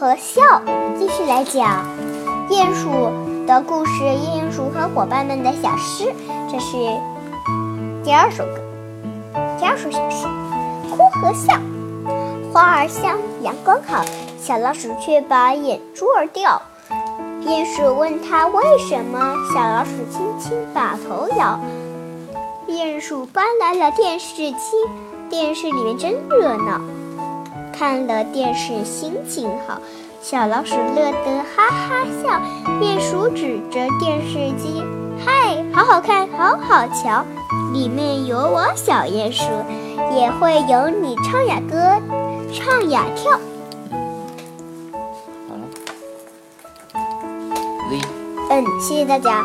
和笑。继续来讲鼹鼠的故事，鼹鼠和伙伴们的小诗。这是第二首歌，第二首小诗。哭和笑，花儿香，阳光好，小老鼠却把眼珠儿掉。鼹鼠问他为什么，小老鼠轻轻把头摇。鼹鼠搬来了电视机，电视里面真热闹。看了电视心情好，小老鼠乐得哈哈笑。鼹鼠指着电视机：“嗨，好好看，好好瞧，里面有我小鼹鼠，也会有你唱呀歌，唱呀跳。”好了，嗯，谢谢大家。